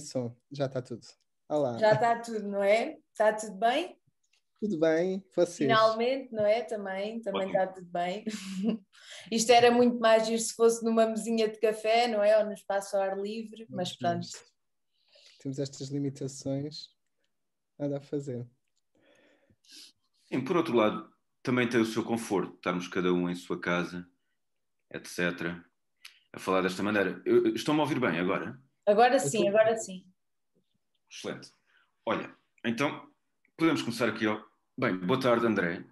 som, já está tudo. Olá. Já está tudo, não é? Está tudo bem? Tudo bem, vocês? Finalmente, não é? Também, também está tudo bem. Isto era muito mais giro se fosse numa mesinha de café, não é? Ou no espaço ao ar livre, mas pronto. Temos estas limitações, nada a fazer. Sim, por outro lado, também tem o seu conforto, estarmos cada um em sua casa, etc. A falar desta maneira. Estão-me a ouvir bem agora? Agora sim, agora sim. Excelente. Olha, então podemos começar aqui. Ó. Bem, boa tarde, André.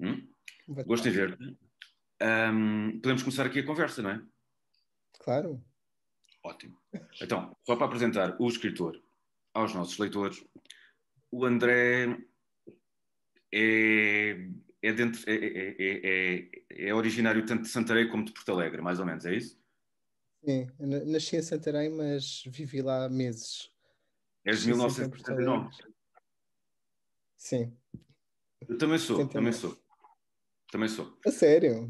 Hum? Gosto de ver-te. Um, podemos começar aqui a conversa, não é? Claro. Ótimo. Então, só para apresentar o escritor aos nossos leitores, o André é, é, dentro, é, é, é, é originário tanto de Santarém como de Porto Alegre, mais ou menos, é isso? Sim, nasci em Santarém, mas vivi lá meses. És de 1979? Sim. Eu também sou, 79. também sou. Também sou. A sério?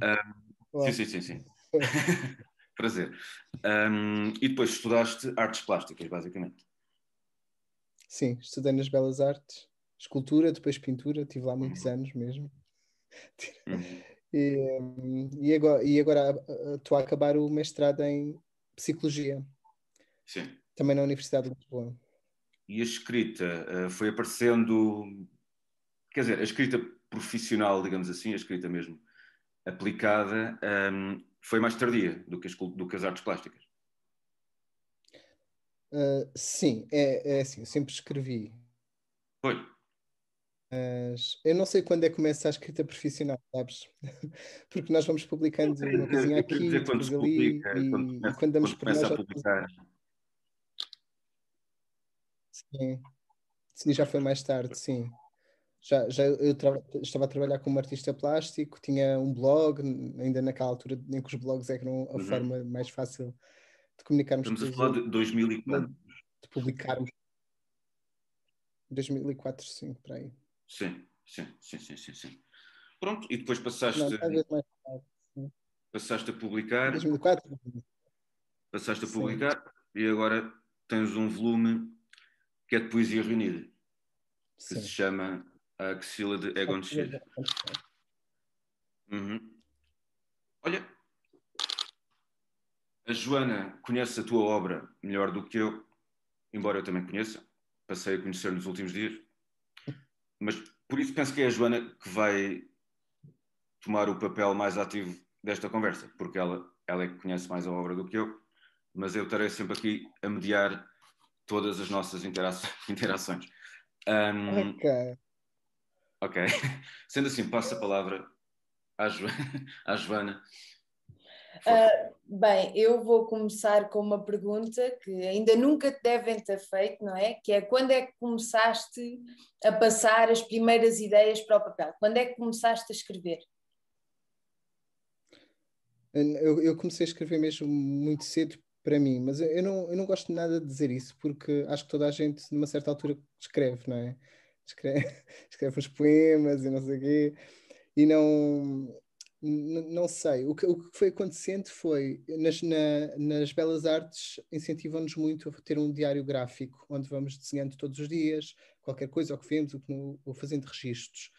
Uh, sim, sim, sim, sim. Prazer. Um, e depois estudaste artes plásticas, basicamente. Sim, estudei nas Belas Artes, escultura, depois pintura, estive lá muitos uhum. anos mesmo. Uhum. E, e, agora, e agora estou a acabar o mestrado em Psicologia. Sim. Também na Universidade de Lisboa. E a escrita uh, foi aparecendo, quer dizer, a escrita profissional, digamos assim, a escrita mesmo aplicada, ehm, foi mais tardia do que, as, do que as artes plásticas. Uh, sim, é, é assim, eu sempre escrevi. Foi. Mas eu não sei quando é que começa a escrita profissional, sabes? Porque nós vamos publicando uma coisinha aqui, depois ali, publica, e, quando, começa, e quando damos por nós. A publicar. Sim. sim, já foi mais tarde, sim. Já, já eu estava a trabalhar como artista plástico, tinha um blog, ainda naquela altura em que os blogs eram a uhum. forma mais fácil de comunicarmos. Estamos a falar de 2000 e De, de publicarmos. 2004, sim, para aí. Sim, sim, sim, sim, sim, sim. Pronto, e depois passaste. Não, mais tarde, passaste a publicar. 2004. Passaste a publicar sim. e agora tens um volume que é de poesia reunida, que sim. se chama A Axila de Egon Schiele. Uhum. Olha, a Joana conhece a tua obra melhor do que eu, embora eu também conheça. Passei a conhecer nos últimos dias. Mas por isso penso que é a Joana que vai tomar o papel mais ativo desta conversa, porque ela, ela é que conhece mais a obra do que eu, mas eu estarei sempre aqui a mediar todas as nossas interações. Um, ok. Ok. Sendo assim, passo a palavra à, jo à Joana Uh, bem, eu vou começar com uma pergunta que ainda nunca te devem ter feito, não é? Que é quando é que começaste a passar as primeiras ideias para o papel? Quando é que começaste a escrever? Eu, eu comecei a escrever mesmo muito cedo para mim, mas eu não, eu não gosto nada de dizer isso, porque acho que toda a gente, numa certa altura, escreve, não é? Escreve, escreve uns poemas e não sei o quê, e não não sei. O que, o que foi acontecendo foi, nas, na, nas belas artes, incentivam-nos muito a ter um diário gráfico, onde vamos desenhando todos os dias, qualquer coisa, que vemos, que no, ou fazendo registros.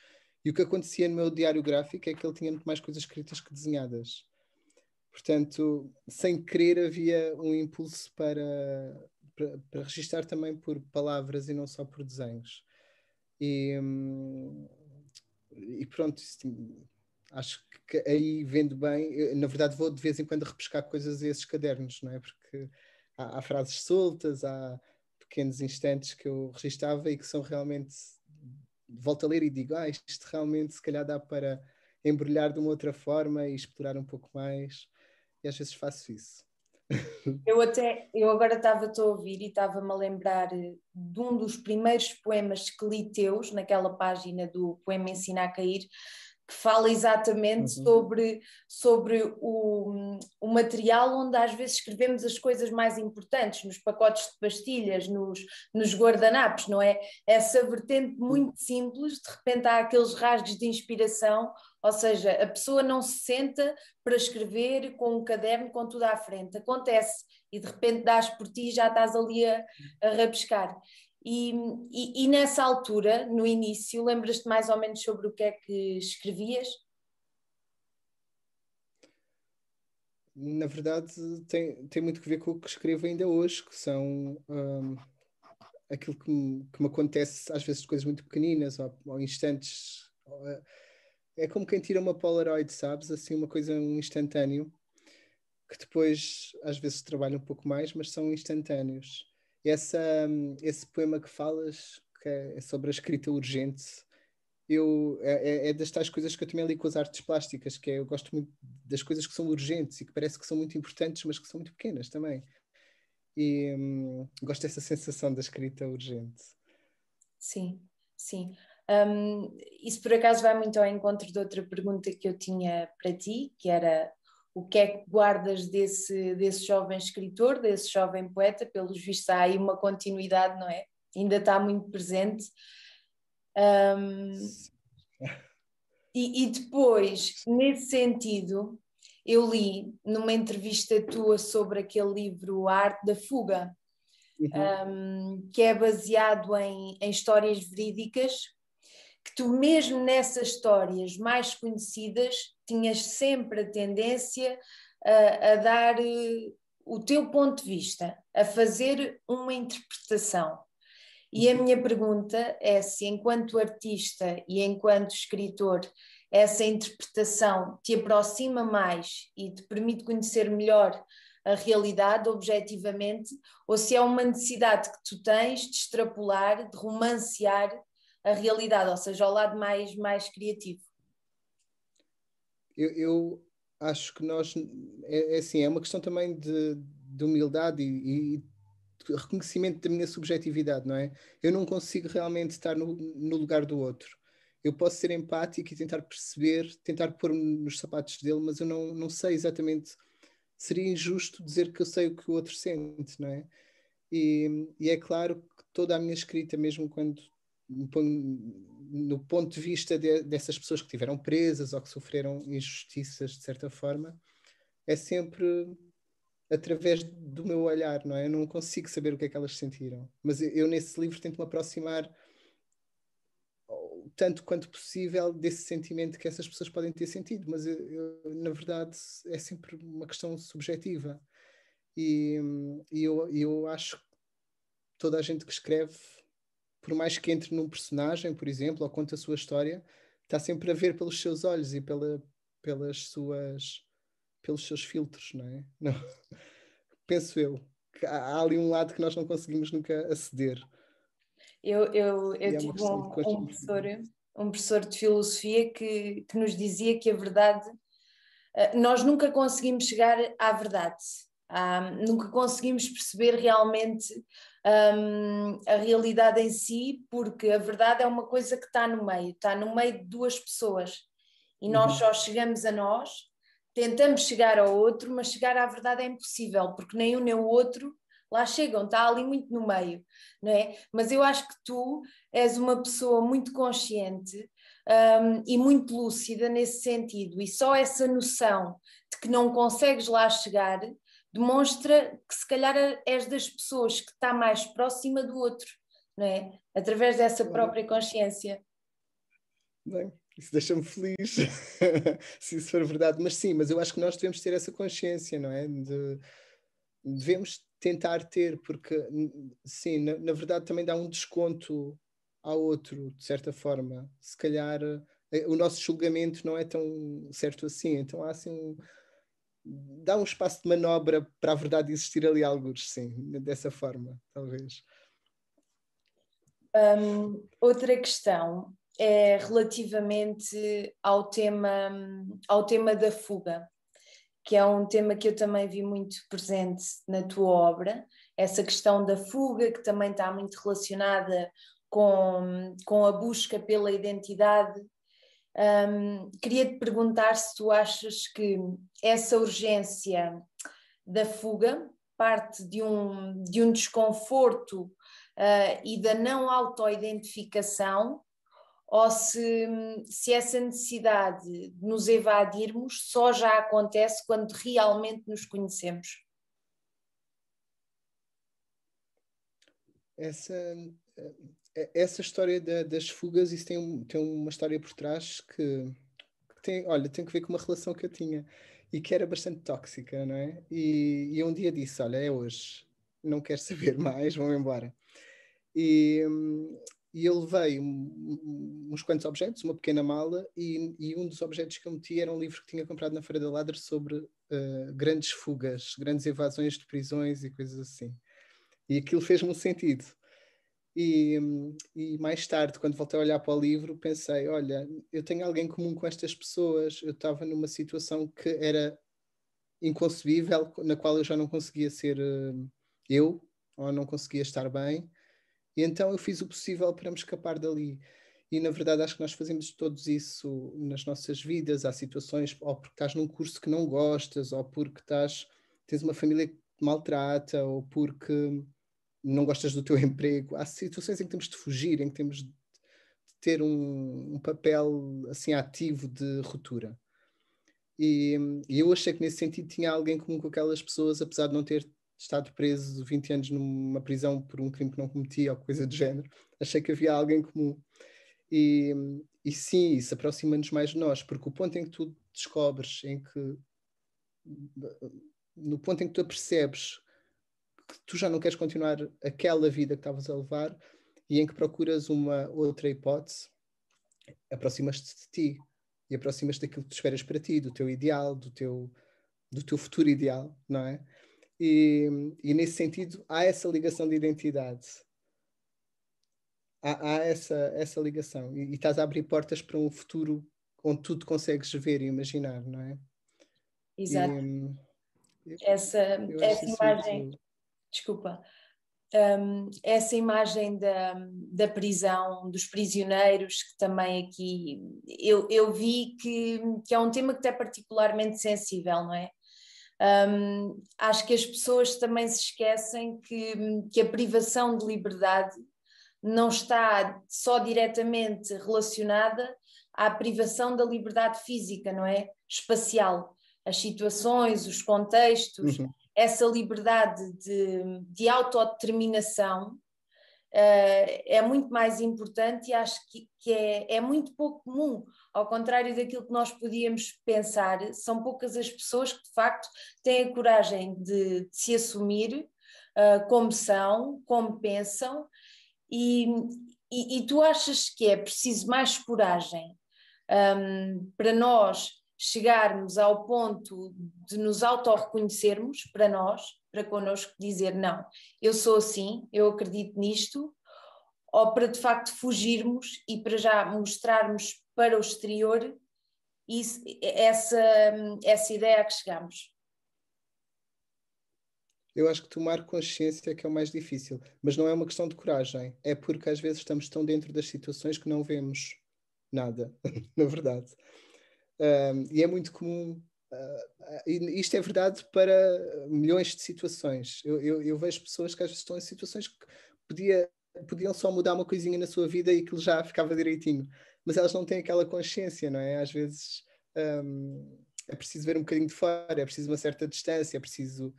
E o que acontecia no meu diário gráfico é que ele tinha muito mais coisas escritas que desenhadas. Portanto, sem querer, havia um impulso para, para, para registrar também por palavras e não só por desenhos. E, hum, e pronto, isso acho que aí vendo bem, na verdade vou de vez em quando repescar coisas a esses cadernos, não é? Porque há, há, frases soltas, há pequenos instantes que eu registava e que são realmente volto a ler e digo, ah, isto realmente se calhar dá para embrulhar de uma outra forma e explorar um pouco mais e às vezes faço isso. Eu até, eu agora estava a ouvir e estava-me a lembrar de um dos primeiros poemas que li teus, naquela página do Poema Ensina a Cair, que fala exatamente uhum. sobre, sobre o, o material onde às vezes escrevemos as coisas mais importantes, nos pacotes de pastilhas, nos, nos guardanapos, não é? Essa vertente muito simples, de repente há aqueles rasgos de inspiração, ou seja, a pessoa não se senta para escrever com um caderno com tudo à frente, acontece, e de repente dás por ti e já estás ali a, a rabiscar. E, e, e, nessa altura, no início, lembras-te mais ou menos sobre o que é que escrevias? Na verdade, tem, tem muito que ver com o que escrevo ainda hoje, que são um, aquilo que me, que me, acontece às vezes coisas muito pequeninas ou, ou instantes. Ou, é como quem tira uma Polaroid, sabes? Assim, uma coisa, um instantâneo, que depois às vezes trabalha um pouco mais, mas são instantâneos essa, esse poema que falas, que é sobre a escrita urgente, eu, é, é, é das tais coisas que eu também li com as artes plásticas, que é, eu gosto muito das coisas que são urgentes e que parece que são muito importantes, mas que são muito pequenas também. E hum, gosto dessa sensação da escrita urgente. Sim, sim. Um, isso por acaso vai muito ao encontro de outra pergunta que eu tinha para ti, que era o que é que guardas desse, desse jovem escritor, desse jovem poeta, pelos vistos há aí uma continuidade, não é? Ainda está muito presente. Um, e, e, depois, nesse sentido, eu li numa entrevista tua sobre aquele livro A Arte da Fuga, uhum. um, que é baseado em, em histórias verídicas, que tu mesmo nessas histórias mais conhecidas tinhas sempre a tendência a, a dar uh, o teu ponto de vista, a fazer uma interpretação. E a minha pergunta é se, enquanto artista e enquanto escritor, essa interpretação te aproxima mais e te permite conhecer melhor a realidade objetivamente, ou se é uma necessidade que tu tens de extrapolar, de romancear a realidade, ou seja, ao lado mais, mais criativo eu, eu acho que nós é, é, assim, é uma questão também de, de humildade e, e reconhecimento da minha subjetividade, não é? Eu não consigo realmente estar no, no lugar do outro. Eu posso ser empático e tentar perceber, tentar pôr-me nos sapatos dele, mas eu não, não sei exatamente. Seria injusto dizer que eu sei o que o outro sente, não é? E, e é claro que toda a minha escrita, mesmo quando no ponto de vista de, dessas pessoas que tiveram presas ou que sofreram injustiças de certa forma, é sempre através do meu olhar, não é? Eu não consigo saber o que é que elas sentiram. Mas eu, nesse livro tento me aproximar tanto quanto possível desse sentimento que essas pessoas podem ter sentido, mas eu, eu, na verdade é sempre uma questão subjetiva. E, e eu, eu acho que toda a gente que escreve por mais que entre num personagem, por exemplo, ou conte a sua história, está sempre a ver pelos seus olhos e pela, pelas suas pelos seus filtros, não é? Não. Penso eu. Que há ali um lado que nós não conseguimos nunca aceder. Eu, eu, eu é tive um, um, professor, um professor de filosofia que, que nos dizia que a verdade, eh, nós nunca conseguimos chegar à verdade. Ah, nunca conseguimos perceber realmente um, a realidade em si, porque a verdade é uma coisa que está no meio, está no meio de duas pessoas e nós uhum. só chegamos a nós, tentamos chegar ao outro, mas chegar à verdade é impossível, porque nem um nem o outro lá chegam, está ali muito no meio, não é? Mas eu acho que tu és uma pessoa muito consciente um, e muito lúcida nesse sentido, e só essa noção de que não consegues lá chegar demonstra que se calhar és das pessoas que está mais próxima do outro, não é? Através dessa própria consciência. Bem, isso deixa-me feliz, se isso for verdade. Mas sim, mas eu acho que nós devemos ter essa consciência, não é? De, devemos tentar ter, porque sim, na, na, verdade também dá um desconto ao outro, de certa forma. Se calhar eh, o nosso julgamento não é tão certo assim, então há assim um dá um espaço de manobra para a verdade existir ali alguns, sim, dessa forma, talvez. Um, outra questão é relativamente ao tema, ao tema da fuga, que é um tema que eu também vi muito presente na tua obra, essa questão da fuga, que também está muito relacionada com, com a busca pela identidade Um, queria te perguntar se tu achas que essa urgência da fuga parte de um, de um desconforto uh, e da não autoidentificação ou se, se essa necessidade de nos evadirmos só já acontece quando realmente nos conhecemos. Essa, eh, essa história da, das fugas, isso tem, tem uma história por trás que, que, tem, olha, tem que ver com uma relação que eu tinha e que era bastante tóxica, não é? E, e um dia disse: Olha, é hoje, não quero saber mais, vão embora. E, e eu levei uns quantos objetos, uma pequena mala, e, e, um dos objetos que eu meti era um livro que tinha comprado na Feira da Ladra sobre uh, grandes fugas, grandes evasões de prisões e coisas assim. E aquilo fez-me um sentido. E, e, mais tarde, quando voltei a olhar para o livro, pensei: olha, eu tenho alguém comum com estas pessoas. Eu estava numa situação que era inconcebível, na qual eu já não conseguia ser uh, eu, ou não conseguia estar bem. E então eu fiz o possível para me escapar dali. E na verdade acho que nós fazemos todos isso nas nossas vidas. Há situações, ou porque estás num curso que não gostas, ou porque estás, tens uma família que te maltrata, ou porque não gostas do teu emprego. Há situações em que temos de fugir, em que temos de ter um, um papel assim ativo de ruptura. E, e, eu achei que nesse sentido tinha alguém comum com aquelas pessoas, apesar de não ter estado preso 20 anos numa prisão por um crime que não cometia ou coisa do género. Achei que havia alguém comum. E, e sim, isso aproxima-nos mais de nós, porque o ponto em que tu descobres, em que no ponto em que tu percebes que tu já não queres continuar aquela vida que estavas a levar e em que procuras uma outra hipótese, aproximas-te de ti e aproximas-te daquilo que tu esperas para ti, do teu ideal, do teu, do teu futuro ideal, não é? E, e nesse sentido há essa ligação de identidade. Há, há essa, essa ligação e, e, estás a abrir portas para um futuro onde tu te consegues ver e imaginar, não é? Exato. E, essa essa imagem, muito desculpa, um, essa imagem da, da prisão, dos prisioneiros, que também aqui eu, eu vi que, que é um tema que é particularmente sensível, não é? Um, acho que as pessoas também se esquecem que, que a privação de liberdade não está só diretamente relacionada à privação da liberdade física, não é? Espacial. As situações, os contextos, uhum essa liberdade de, de autodeterminação uh, é muito mais importante e acho que, que é, é, muito pouco comum. Ao contrário daquilo que nós podíamos pensar, são poucas as pessoas que de facto têm a coragem de, de se assumir uh, como são, como pensam, e, e, e, tu achas que é preciso mais coragem um, para nós chegarmos ao ponto de nos auto-reconhecermos para nós, para connosco, dizer não, eu sou assim, eu acredito nisto, ou para de facto fugirmos e para já mostrarmos para o exterior isso, essa, essa ideia a que chegamos. Eu acho que tomar consciência é que é o mais difícil, mas não é uma questão de coragem, é porque às vezes estamos tão dentro das situações que não vemos nada, na verdade. Um, e é muito comum. Uh, isto é verdade para milhões de situações. Eu, eu, eu, vejo pessoas que às vezes estão em situações que podia, podiam só mudar uma coisinha na sua vida e aquilo já ficava direitinho, mas elas não têm aquela consciência, não é? Às vezes um, é preciso ver um bocadinho de fora, é preciso uma certa distância, é preciso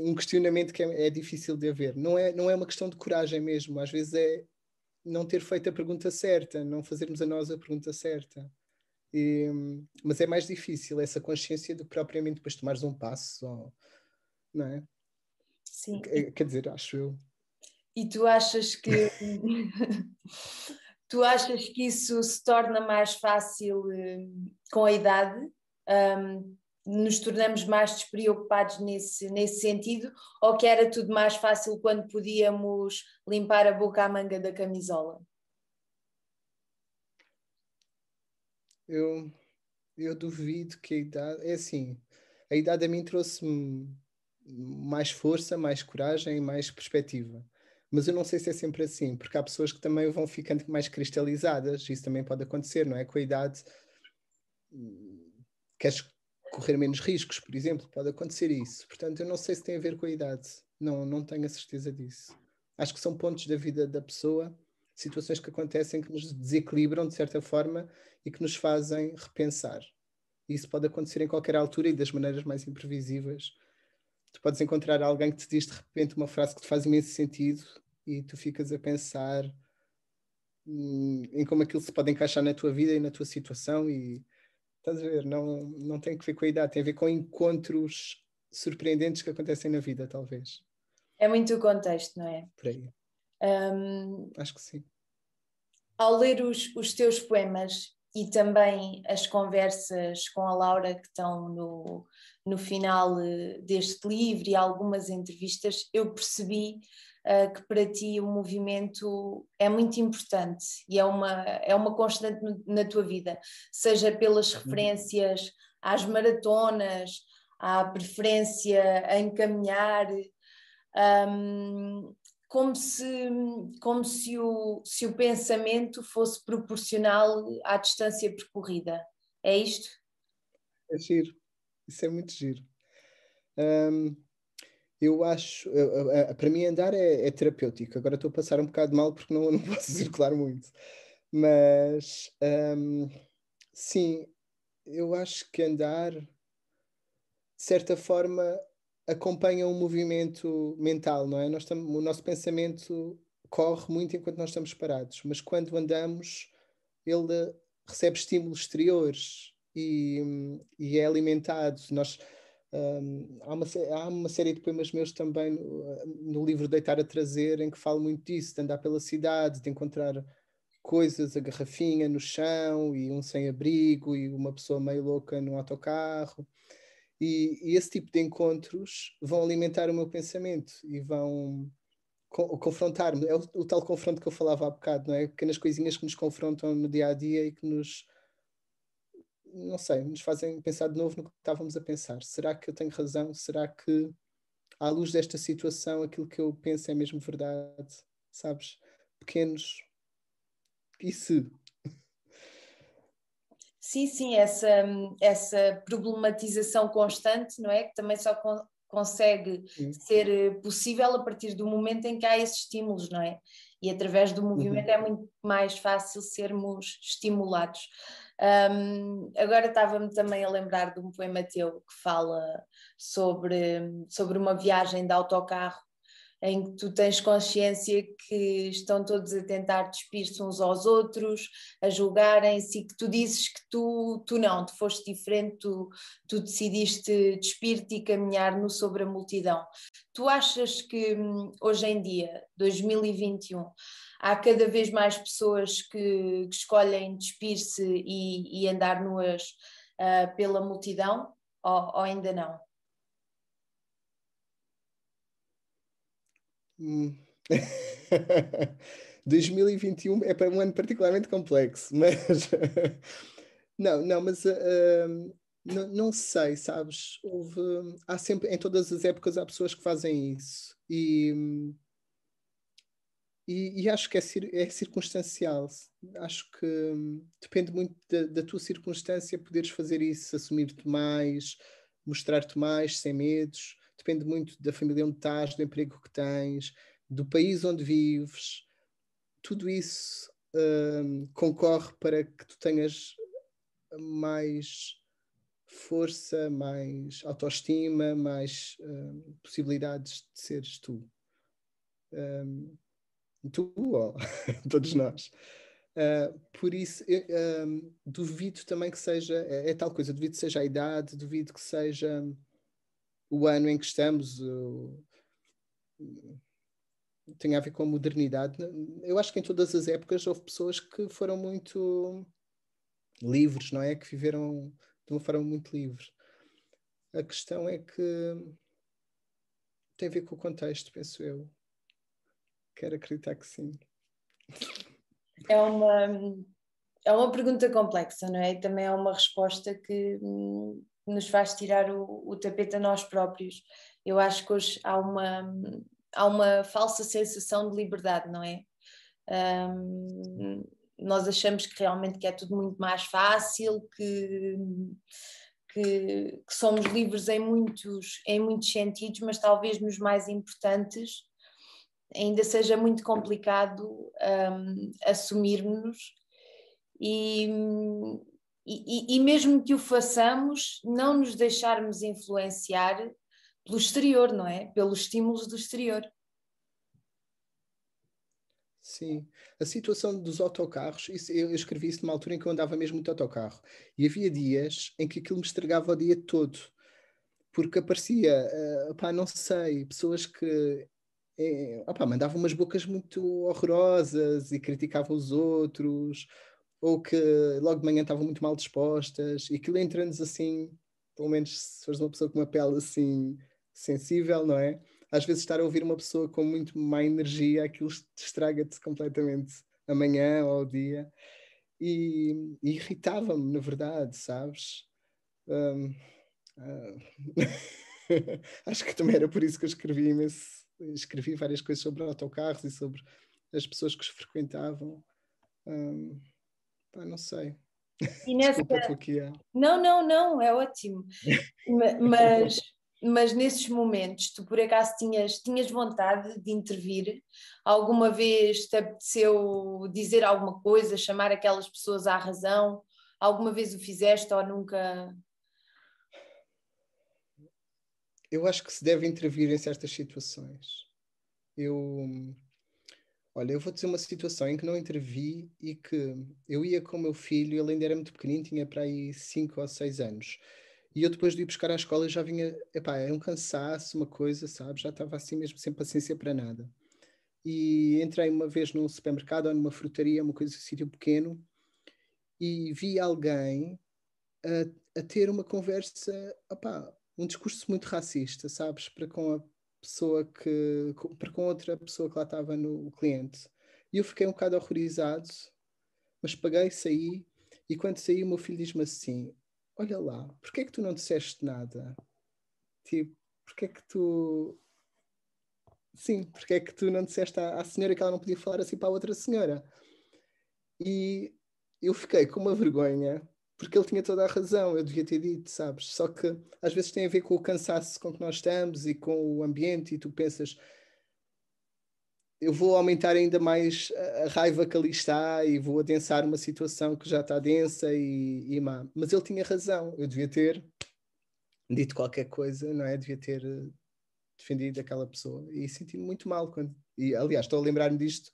um questionamento que é, é difícil de haver. Não é, não é uma questão de coragem mesmo, às vezes é não ter feito a pergunta certa, não fazermos a nós a pergunta certa. E, mas é mais difícil essa consciência do que propriamente depois tomares um passo, ou, não é? Sim. Quer dizer, acho eu. E tu achas que tu achas que isso se torna mais fácil um, com a idade? Um, nos tornamos mais despreocupados nesse, nesse sentido? Ou que era tudo mais fácil quando podíamos limpar a boca à manga da camisola? Eu, eu duvido que a idade. É assim, a idade a mim trouxe-me mais força, mais coragem mais perspectiva. Mas eu não sei se é sempre assim, porque há pessoas que também vão ficando mais cristalizadas, isso também pode acontecer, não é? Com a idade, hum, queres correr menos riscos, por exemplo, pode acontecer isso. Portanto, eu não sei se tem a ver com a idade, não, não tenho a certeza disso. Acho que são pontos da vida da pessoa, situações que acontecem que nos desequilibram de certa forma e que nos fazem repensar. Isso pode acontecer em qualquer altura e das maneiras mais imprevisíveis. Tu podes encontrar alguém que te diz de repente uma frase que te faz imenso sentido e tu ficas a pensar hum, em como aquilo se pode encaixar na tua vida e na tua situação e estás a ver, não, não tem que ver com a idade, tem a ver com encontros surpreendentes que acontecem na vida, talvez. É muito o contexto, não é? Por aí. Um, Acho que sim. Ao ler os, os teus poemas e também as conversas com a Laura que estão no, no final eh, deste livro e algumas entrevistas, eu percebi uh, que para ti o movimento é muito importante e é uma, é uma constante no, na tua vida, seja pelas uhum. referências às maratonas, à preferência em caminhar, um, como se, como se, o, se o pensamento fosse proporcional à distância percorrida. É isto? É giro. Isso é muito giro. Um, eu acho, para mim andar é, é, terapêutico. Agora estou a passar um bocado mal porque não, não posso circular muito. Mas um, sim, eu acho que andar, de certa forma, acompanha um movimento mental, não é? Nós o nosso pensamento corre muito enquanto nós estamos parados, mas quando andamos, ele recebe estímulos exteriores e, e é alimentado. Nós, um, há, uma, há uma série de poemas meus também no, no, livro Deitar a Trazer, em que falo muito disso, de andar pela cidade, de encontrar coisas, a garrafinha no chão e um sem-abrigo e uma pessoa meio louca no autocarro. E, e, esse tipo de encontros vão alimentar o meu pensamento e vão co confrontar-me. É o, o, tal confronto que eu falava há bocado, não é? Pequenas coisinhas que nos confrontam no dia a dia e que nos, não sei, nos fazem pensar de novo no que estávamos a pensar. Será que eu tenho razão? Será que, à luz desta situação, aquilo que eu penso é mesmo verdade? Sabes? Pequenos. E se? Sim, sim, essa, essa problematização constante, não é? Que também só con consegue sim. ser eh, possível a partir do momento em que há esses estímulos, não é? E através do movimento uhum. é muito mais fácil sermos estimulados. Um, agora estava-me também a lembrar de um poema teu que fala sobre, sobre uma viagem de autocarro em que tu tens consciência que estão todos a tentar despir-se uns aos outros, a julgarem-se e que tu dizes que tu, tu não, tu foste diferente, tu, tu decidiste despir-te e caminhar no sobre a multidão. Tu achas que hum, hoje em dia, 2021, há cada vez mais pessoas que, que escolhem despir-se e, e, andar nuas uh, pela multidão ou, ou ainda não? 2021 é para um ano particularmente complexo, mas não, não, mas uh, não, não, sei, sabes? Houve, há sempre, em todas as épocas, há pessoas que fazem isso e, e, e acho que é, é, circunstancial. Acho que hum, depende muito da, da tua circunstância poderes fazer isso, assumir-te mais, mostrar-te mais, sem medos depende muito da família onde estás, do emprego que tens, do país onde vives. Tudo isso um, concorre para que tu tenhas mais força, mais autoestima, mais um, possibilidades de seres tu. Um, tu ou todos nós. Uh, por isso, eu, um, duvido também que seja, é, é, tal coisa, duvido que seja a idade, duvido que seja o ano em que estamos uh, tem a ver com a modernidade. Eu acho que em todas as épocas houve pessoas que foram muito livres, não é? Que viveram de uma forma muito livre. A questão é que tem a ver com o contexto, penso eu. Quero acreditar que sim. É uma, é uma pergunta complexa, não é? Também é uma resposta que hum, nos faz tirar o, o tapete a nós próprios. Eu acho que hoje há uma, há uma falsa sensação de liberdade, não é? Um, nós achamos que realmente que é tudo muito mais fácil, que, que, que, somos livres em muitos, em muitos sentidos, mas talvez nos mais importantes ainda seja muito complicado um, assumirmos e, e, e mesmo que o façamos, não nos deixarmos influenciar pelo exterior, não é? Pelos estímulos do exterior. Sim, a situação dos autocarros, isso, eu, escrevi isso numa altura em que eu andava mesmo muito autocarro e havia dias em que aquilo me estragava o dia todo, porque aparecia, uh, pá, não sei, pessoas que é, opá, mandavam umas bocas muito horrorosas e criticavam os outros, ou que logo de manhã estavam muito mal dispostas, e aquilo entra-nos assim, pelo menos se fores uma pessoa com uma pele assim sensível, não é? às vezes estar a ouvir uma pessoa com muito má energia, aquilo estraga-te completamente amanhã ou ao dia. E, e irritava-me, na verdade, sabes? Um, uh, acho que também era por isso que eu escrevi imenso, escrevi várias coisas sobre autocarros e sobre as pessoas que os frequentavam. Um, não sei. E nessa... Não, não, não, é ótimo. Mas mas nesses momentos tu por acaso tinhas, tinhas vontade de intervir? Alguma vez te apeteceu dizer alguma coisa, chamar aquelas pessoas à razão? Alguma vez o fizeste ou nunca? Eu acho que se deve intervir em certas situações. Eu, olha, eu vou dizer uma situação em que não intervi e que eu ia com o meu filho, ele ainda era muito pequenino, tinha para aí 5 ou 6 anos e eu depois de ir buscar à escola já vinha, epá, é um cansaço, uma coisa, sabe? Já estava assim mesmo, sem paciência para nada. E entrei uma vez num supermercado ou numa frutaria, uma coisa, um sítio pequeno, e vi alguém a, a ter uma conversa, epá, um discurso muito racista, sabes? Para com a pessoa que, para com outra pessoa que lá estava no cliente. E eu fiquei um bocado horrorizado, mas paguei, saí, e quando saí o meu filho diz-me assim, olha lá, porquê é que tu não disseste nada? Tipo, porquê é que tu. Sim, porquê é que tu não disseste à, à senhora que ela não podia falar assim para a outra senhora? E eu fiquei com uma vergonha, porque ele tinha toda a razão, eu devia ter dito, sabes? Só que às vezes tem a ver com o cansaço com que nós estamos e com o ambiente, e tu pensas, eu vou aumentar ainda mais a raiva que ali está e vou adensar uma situação que já está densa e, e má. Mas ele tinha razão, eu devia ter dito qualquer coisa, não é? Devia ter eh, defendido aquela pessoa e senti-me muito mal. Quando... E, aliás, estou a lembrar-me disto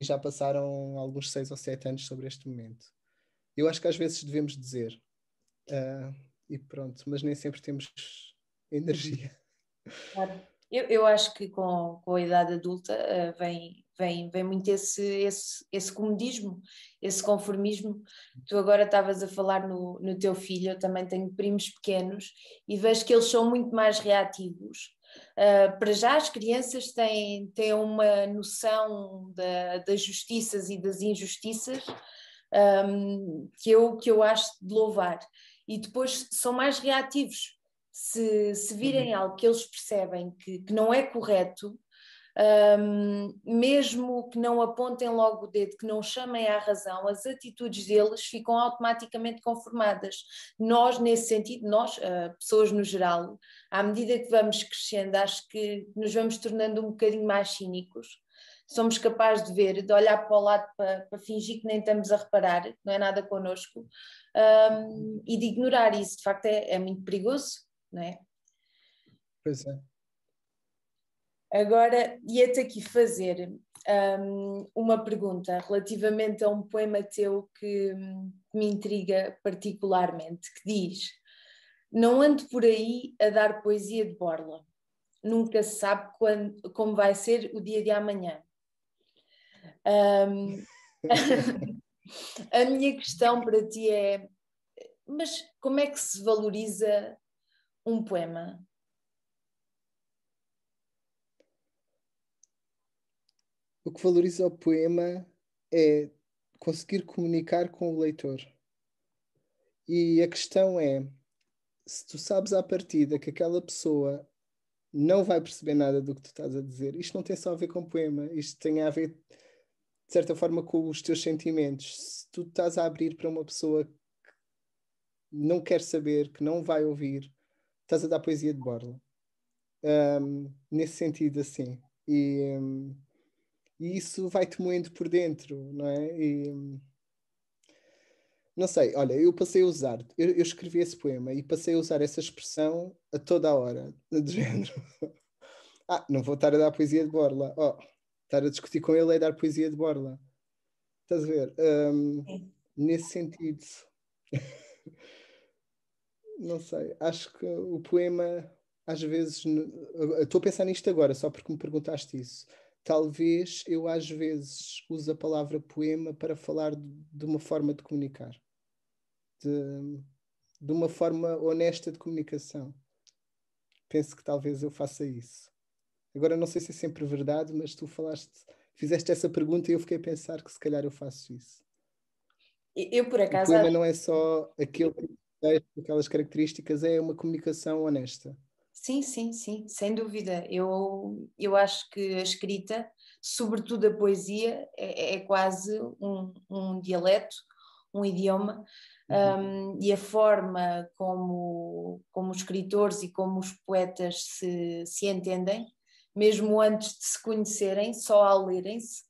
e já passaram alguns seis ou sete anos sobre este momento. Eu acho que às vezes devemos dizer uh, e pronto, mas nem sempre temos energia. Eu, eu acho que com, com a idade adulta uh, vem, vem, vem muito esse, esse, esse comodismo, esse conformismo. Tu agora estavas a falar no, no teu filho, eu também tenho primos pequenos e vejo que eles são muito mais reativos. Uh, para já as crianças têm, têm uma noção da, das justiças e das injustiças um, que, eu, que eu acho de louvar. E depois são mais reativos, se, se virem uhum. algo que eles percebem que, que não é correto, um, mesmo que não apontem logo o dedo, que não chamem à razão, as atitudes deles ficam automaticamente conformadas. Nós, nesse sentido, nós, uh, pessoas no geral, à medida que vamos crescendo, acho que nos vamos tornando um bocadinho mais cínicos. Somos capazes de ver, de olhar para o lado para, para fingir que nem estamos a reparar, não é nada connosco, um, e de ignorar isso. De facto, é, é muito perigoso não é? Pois é. Agora, ia-te aqui fazer um, uma pergunta relativamente a um poema teu que, que me intriga particularmente, que diz não ando por aí a dar poesia de borla. Nunca se sabe quando, como vai ser o dia de amanhã. Um, a minha questão para ti é: mas como é que se valoriza um poema? O que valoriza o poema é conseguir comunicar com o leitor. E a questão é: se tu sabes à partida que aquela pessoa não vai perceber nada do que tu estás a dizer. Isto não tem só a ver com poema, isto tem a ver, de certa forma, com os teus sentimentos. Se tu estás a abrir para uma pessoa que não quer saber, que não vai ouvir, estás a dar poesia de borla. Um, nesse sentido, assim. E, um, e isso vai-te moendo por dentro, não é? E, um, não sei, olha, eu passei a usar, eu, eu, escrevi esse poema e passei a usar essa expressão a toda a hora, de género. ah, não vou estar a dar poesia de borla. Oh, estar a discutir com ele é dar poesia de borla. Estás a ver? Um, nesse sentido. não sei, acho que o poema, às vezes, estou a pensar nisto agora, só porque me perguntaste isso. Talvez eu, às vezes, use a palavra poema para falar de uma forma de comunicar de, de uma forma honesta de comunicação. Penso que talvez eu faça isso. Agora não sei se é sempre verdade, mas tu falaste, fizeste essa pergunta e eu fiquei a pensar que se calhar eu faço isso. Eu por acaso. O problema não é só aquele aquelas características, é uma comunicação honesta. Sim, sim, sim, sem dúvida. Eu, eu acho que a escrita, sobretudo a poesia, é, é quase um, um dialeto, um idioma um, e a forma como, como os escritores e como os poetas se, se entendem, mesmo antes de se conhecerem, só ao lerem-se,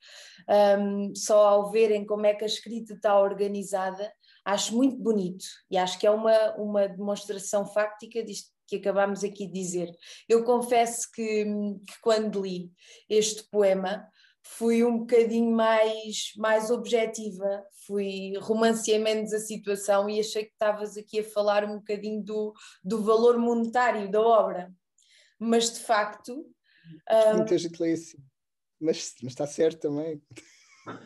um, só ao verem como é que a escrita está organizada, acho muito bonito e acho que é uma, uma demonstração fáctica disto que acabámos aqui de dizer. Eu confesso que, que quando li este poema, fui um bocadinho mais, mais objetiva, fui romanciei menos a situação e achei que estavas aqui a falar um bocadinho do, do valor monetário da obra. Mas de facto. Muita um... gente lê assim, mas, mas está certo também.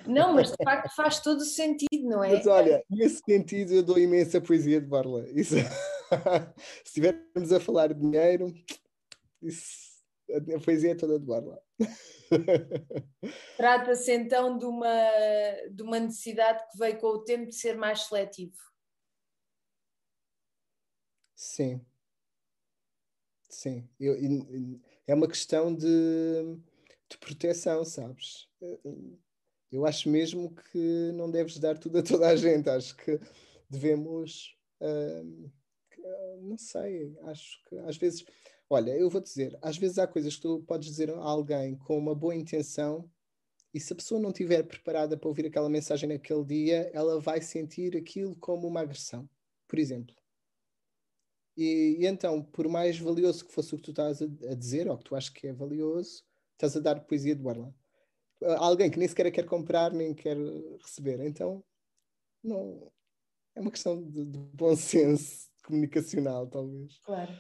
Não, mas de facto faz todo o sentido, não é? Mas olha, nesse sentido eu dou imensa poesia de Barla. Isso, se estivermos a falar de dinheiro, isso, a poesia é toda de Barla. Trata-se então de uma, de uma necessidade que veio com o tempo de ser mais seletivo. Sim. Sim. Eu, é uma questão de, de proteção, sabes? Eu acho mesmo que não deves dar tudo a toda a gente. Acho que devemos. Uh, não sei, acho que às vezes Olha, eu vou dizer, às vezes há coisas que tu podes dizer a alguém com uma boa intenção e se a pessoa não estiver preparada para ouvir aquela mensagem naquele dia, ela vai sentir aquilo como uma agressão, por exemplo. E, e então, por mais valioso que fosse o que tu estás a, a, dizer, ou que tu achas que é valioso, estás a dar poesia de borla. Alguém que nem sequer quer comprar, nem quer receber. Então, não, é uma questão de, de bom senso comunicacional, talvez. Claro.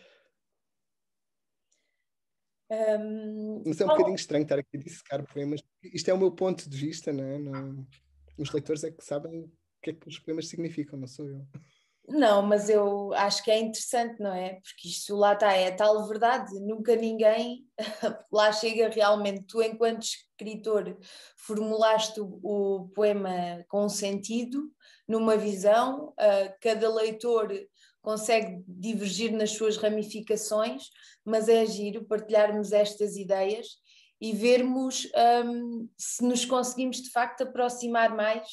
Um, Mas é um qual... bocadinho estranho estar aqui a dissecar poemas. Isto é o meu ponto de vista, não é? Não... Os leitores é que sabem o que é que os poemas significam, não sou eu. Não, mas eu acho que é interessante, não é? Porque isto lá está, é tal verdade, nunca ninguém lá chega realmente. Tu, enquanto escritor, formulaste o, poema com um sentido, numa visão, uh, cada leitor consegue divergir nas suas ramificações, mas é giro partilharmos estas ideias e vermos um, se nos conseguimos de facto aproximar mais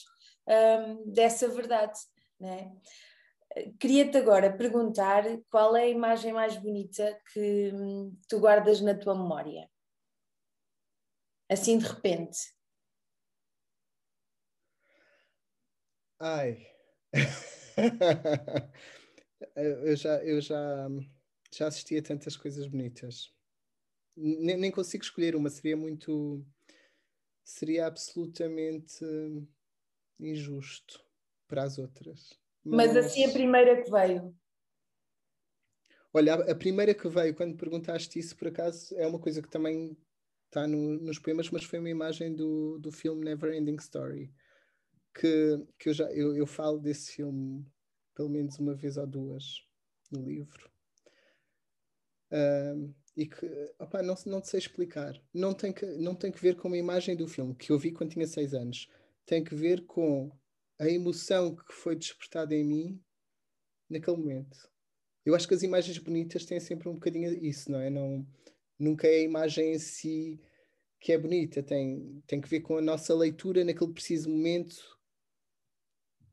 um, dessa verdade. Né? Queria-te agora perguntar qual é a imagem mais bonita que hum, tu guardas na tua memória? Assim de repente. Ai. eu já, eu já, já assisti a tantas coisas bonitas. Nem, nem consigo escolher uma, seria muito. Seria absolutamente injusto para as outras. Mas, Mas assim a primeira que veio. Olha, a, primeira que veio, quando perguntaste isso, por acaso, é uma coisa que também está no, nos poemas, mas foi uma imagem do, do filme Never Ending Story. Que, que eu já eu, eu falo desse filme pelo menos uma vez ou duas no livro. Um, e que opa, não, não sei explicar. Não tem, que, não tem que ver com a imagem do filme que eu vi quando tinha seis anos. Tem que ver com a emoção que foi despertada em mim naquele momento. Eu acho que as imagens bonitas têm sempre um bocadinho isso, não é? Não, nunca é a imagem em si que é bonita, tem, tem que ver com a nossa leitura naquele preciso momento.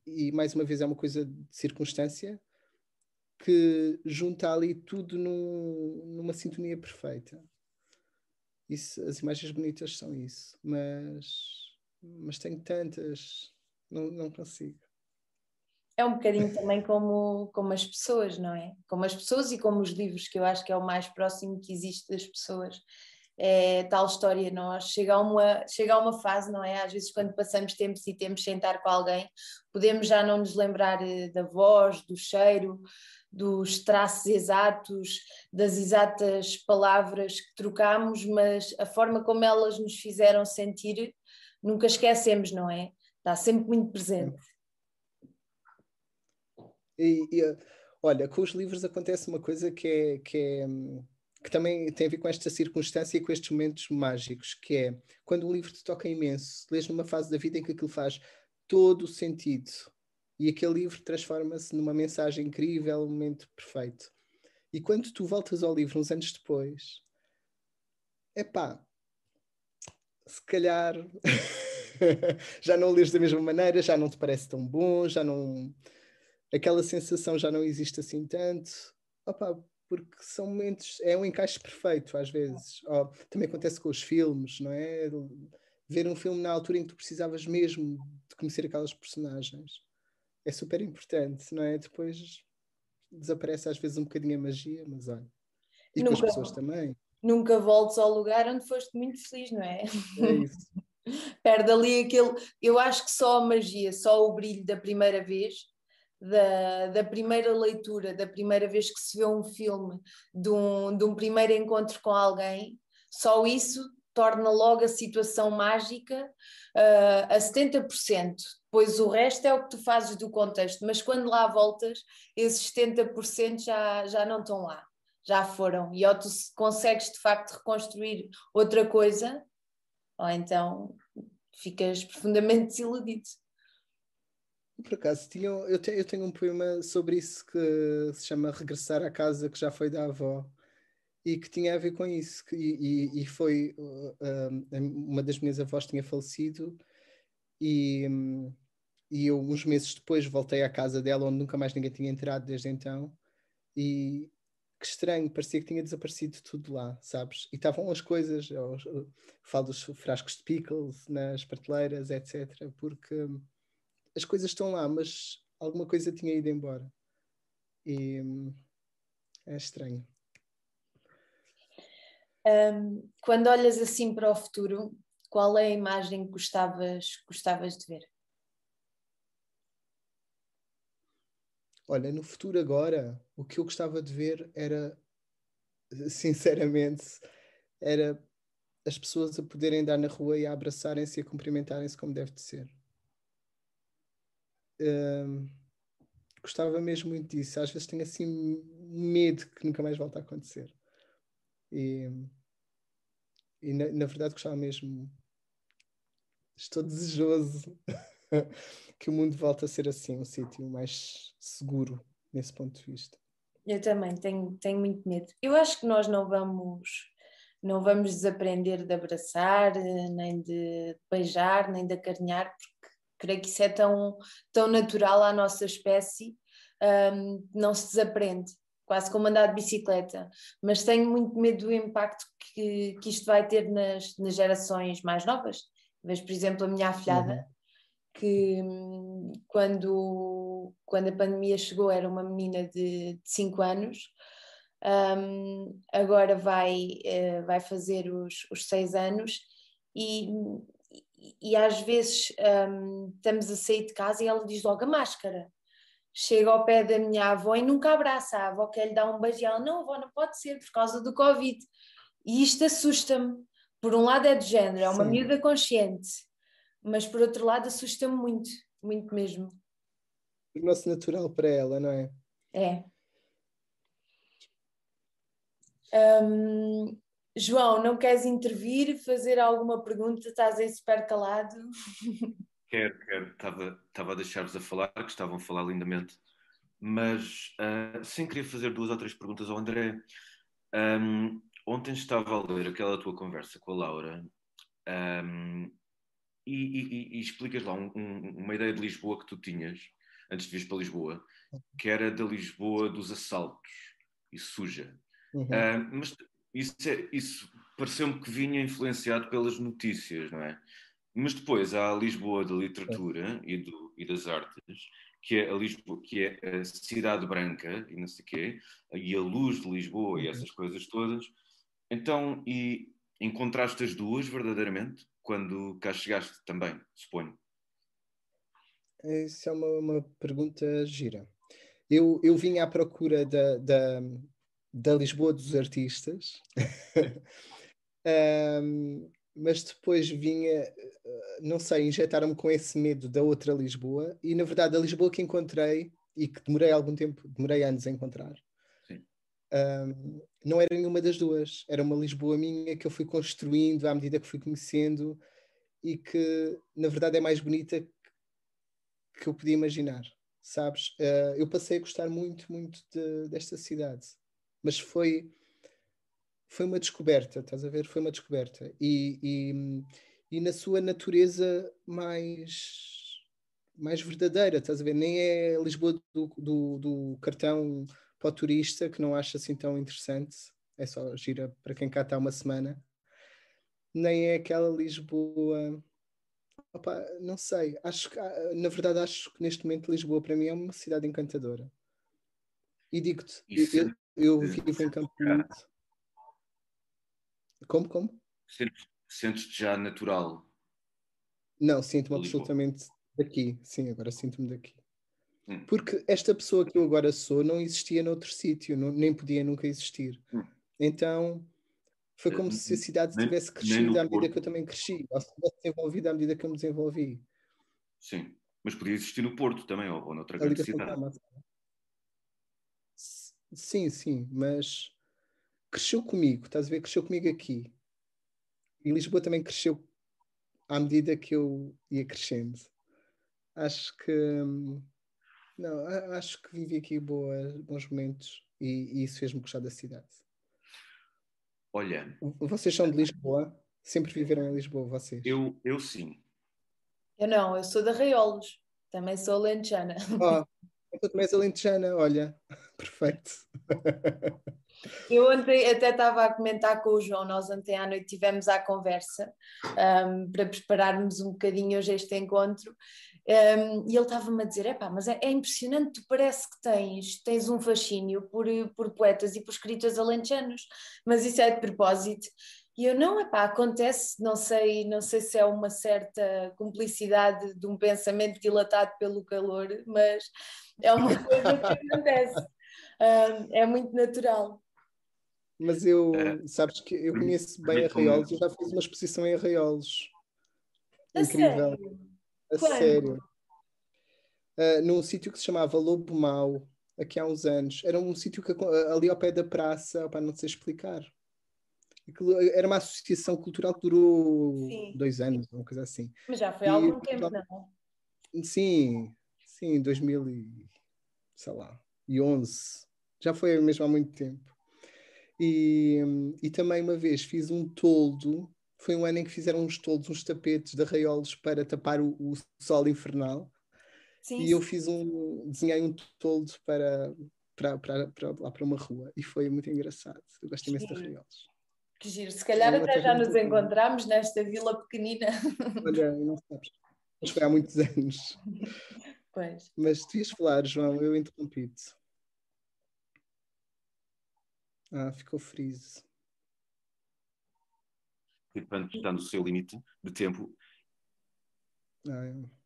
E mais uma vez é uma coisa de circunstância que junta ali tudo num, numa sintonia perfeita. Isso, as imagens bonitas são isso, mas, mas tenho tantas, não, não consigo. É um bocadinho também como, como as pessoas, não é? Como as pessoas e como os livros, que eu acho que é o mais próximo que existe das pessoas é tal história, nós chega a, uma, chega a uma fase, não é? Às vezes quando passamos tempos e tempos sem estar com alguém, podemos já não nos lembrar eh, da voz, do cheiro, dos traços exatos, das exatas palavras que trocamos, mas a forma como elas nos fizeram sentir, nunca esquecemos, não é? Está sempre muito presente. E, e olha, com os livros acontece uma coisa que é, que é hum, que também tem a ver com esta circunstância e com estes momentos mágicos, que é quando um livro te toca imenso, lês numa fase da vida em que aquilo faz todo o sentido e aquele livro transforma-se numa mensagem incrível, um momento perfeito. E quando tu voltas ao livro uns anos depois, é se calhar já não lês da mesma maneira, já não te parece tão bom, já não. aquela sensação já não existe assim tanto. Opa, porque são momentos, é um encaixe perfeito às vezes. Oh, também acontece com os filmes, não é? Ver um filme na altura em que tu precisavas mesmo de conhecer aquelas personagens é super importante, não é? Depois desaparece às vezes um bocadinho a magia, mas olha. E nunca, com as pessoas também. Nunca voltes ao lugar onde foste muito feliz, não é? É isso. Perde ali aquele. Eu acho que só a magia, só o brilho da primeira vez da, da primeira leitura, da primeira vez que se vê um filme, de um, de um primeiro encontro com alguém, só isso torna logo a situação mágica uh, a 70%. Pois o resto é o que tu fazes do contexto, mas quando lá voltas, esses 70% já, já não estão lá, já foram. E ou tu consegues de facto reconstruir outra coisa, ou então ficas profundamente desiludido. Por acaso, tinha, eu, tenho, eu tenho um poema sobre isso que se chama Regressar à Casa que já foi da avó e que tinha a ver com isso. Que, e, e foi uh, uma das minhas avós tinha falecido e, e eu, uns meses depois, voltei à casa dela onde nunca mais ninguém tinha entrado desde então. E que estranho, parecia que tinha desaparecido tudo lá, sabes? E estavam as coisas, eu, eu falo dos frascos de pickles nas prateleiras, etc. Porque as coisas estão lá, mas alguma coisa tinha ido embora. E hum, é estranho. Um, quando olhas assim para o futuro, qual é a imagem que gostavas, gostavas de ver? Olha, no futuro agora, o que eu gostava de ver era, sinceramente, era as pessoas a poderem andar na rua e a abraçarem-se e a cumprimentarem-se como deve de ser gostava mesmo muito disso. Às vezes tenho assim medo que nunca mais volte a acontecer. E, e na, na verdade gostava mesmo. Estou desejoso que o mundo volte a ser assim, um sítio mais seguro nesse ponto de vista. Eu também tenho, tenho muito medo. Eu acho que nós não vamos não vamos desaprender de abraçar, nem de beijar, nem de acarinhar, porque creio que isso é tão, tão natural à nossa espécie, um, não se desaprende, quase como andar de bicicleta. Mas tenho muito medo do impacto que, que isto vai ter nas, nas gerações mais novas. Vejo, por exemplo, a minha afilhada, uhum. Que quando, quando a pandemia chegou era uma menina de 5 anos. Um, agora vai, uh, vai fazer os, os seis anos e e, às vezes um, estamos a sair de casa e ela diz logo a máscara. Chega ao pé da minha avó e nunca abraça a avó, quer lhe dar um beijo e ela, não, avó, não pode ser por causa do Covid. E isto assusta-me. Por um lado é de género, é uma Sim. miúda consciente, mas por outro lado assusta-me muito, muito mesmo. Tornou-se natural para ela, não é? É. Um, João, não queres intervir, fazer alguma pergunta? Estás aí super calado. Quero, quero. Estava, estava a deixar-vos a falar, que estavam a falar lindamente. Mas, uh, sim, queria fazer duas ou três perguntas ao André. Um, ontem estava a ler aquela tua conversa com a Laura um, e, e, e, explicas lá um, um, uma ideia de Lisboa que tu tinhas antes de vir para Lisboa, que era da Lisboa dos assaltos e suja. Uhum. Uh, mas isso, é, isso pareceu-me que vinha influenciado pelas notícias, não é? Mas depois há a Lisboa da literatura e, do, e das artes, que é a Lisboa, que é a cidade branca e não sei quê, e a luz de Lisboa e uhum. essas coisas todas. Então, e encontraste as duas verdadeiramente quando cá chegaste também, suponho. Isso é uma, uma pergunta gira. Eu, eu vim à procura da, da, da Lisboa dos artistas, um, mas depois vinha, eh, não sei, injetaram-me com esse medo da outra Lisboa, e na verdade a Lisboa que encontrei e que demorei algum tempo, demorei anos a encontrar, um, não era nenhuma das duas. Era uma Lisboa minha que eu fui construindo à medida que fui conhecendo e que, na verdade, é mais bonita que eu podia imaginar, sabes? Uh, eu passei a gostar muito, muito de, desta cidade, mas foi foi uma descoberta, estás a ver? Foi uma descoberta e, e, e na sua natureza mais mais verdadeira, estás a ver? Nem é Lisboa do, do, do cartão para o turista que não acha assim tão interessante, é só gira para quem cá está uma semana, nem é aquela Lisboa. Opa, não sei, acho que, ah, na verdade, acho que neste momento Lisboa para mim é uma cidade encantadora. E digo-te, eu, eu, vivo em Campo Bonito. Como, como? Sentes-te já natural? Não, sinto-me absolutamente daqui. Sim, agora sinto-me daqui. Hum. Porque esta pessoa que eu agora sou não existia noutro sítio, nem podia nunca existir. Hum. Então foi como se a cidade tivesse crescido à medida Porto. que eu também cresci, ou se tivesse desenvolvido à medida que eu me desenvolvi. Sim, mas podia existir no Porto também, ou, ou noutra grande cidade. Sim, sim, mas cresceu comigo, estás a ver? Cresceu comigo aqui. E Lisboa também cresceu à medida que eu ia crescendo. Acho que hum, não, acho que vivi aqui boa, bons momentos e, e isso fez-me gostar da cidade. Olha. Vocês são de Lisboa? Sempre viveram em Lisboa, vocês? Eu, eu sim. Eu não, eu sou de Arraiolos. Também sou alentejana. Oh, então também és alentejana, olha. Perfeito. Eu ontem até estava a comentar com o João, nós ontem à noite tivemos a conversa um, para prepararmos um bocadinho hoje este encontro um, e ele estava-me a dizer: Epá, mas é, é, impressionante, tu parece que tens, tens um fascínio por, por poetas e por escritores alentejanos, mas isso é de propósito. E eu não, epá, acontece, não sei, não sei se é uma certa cumplicidade de um pensamento dilatado pelo calor, mas é uma coisa que acontece. Um, é muito natural. Mas eu, é. sabes que eu conheço bem Arraiolos, eu já fiz uma exposição em Arraiolos. Incrível. Sério? A Quando? sério. Uh, num sítio que se chamava Lobo Mau, aqui há uns anos. Era um sítio que, ali ao pé da praça, para não sei explicar. Era uma associação cultural que durou Sim. dois anos, uma coisa assim. Mas já foi há algum tempo, não? Sim, sim, 2000 e, sei lá, e 11. Já foi mesmo há muito tempo. E, e também uma vez fiz um toldo foi um ano em que fizeram uns toldos, uns tapetes de arraiolos para tapar o, o sol infernal. Sim, e eu fiz um, desenhei um toldo para, para, para, para, lá para uma rua e foi muito engraçado. Eu gosto imenso de arraiolos. Que giro, se calhar até já nos encontramos nesta vila pequenina. Olha, não sabes. Mas foi há muitos anos. Pois. Mas devias falar, João, eu interrompi-te. Ah, ficou friso e portanto está no seu limite de tempo. Ah, é.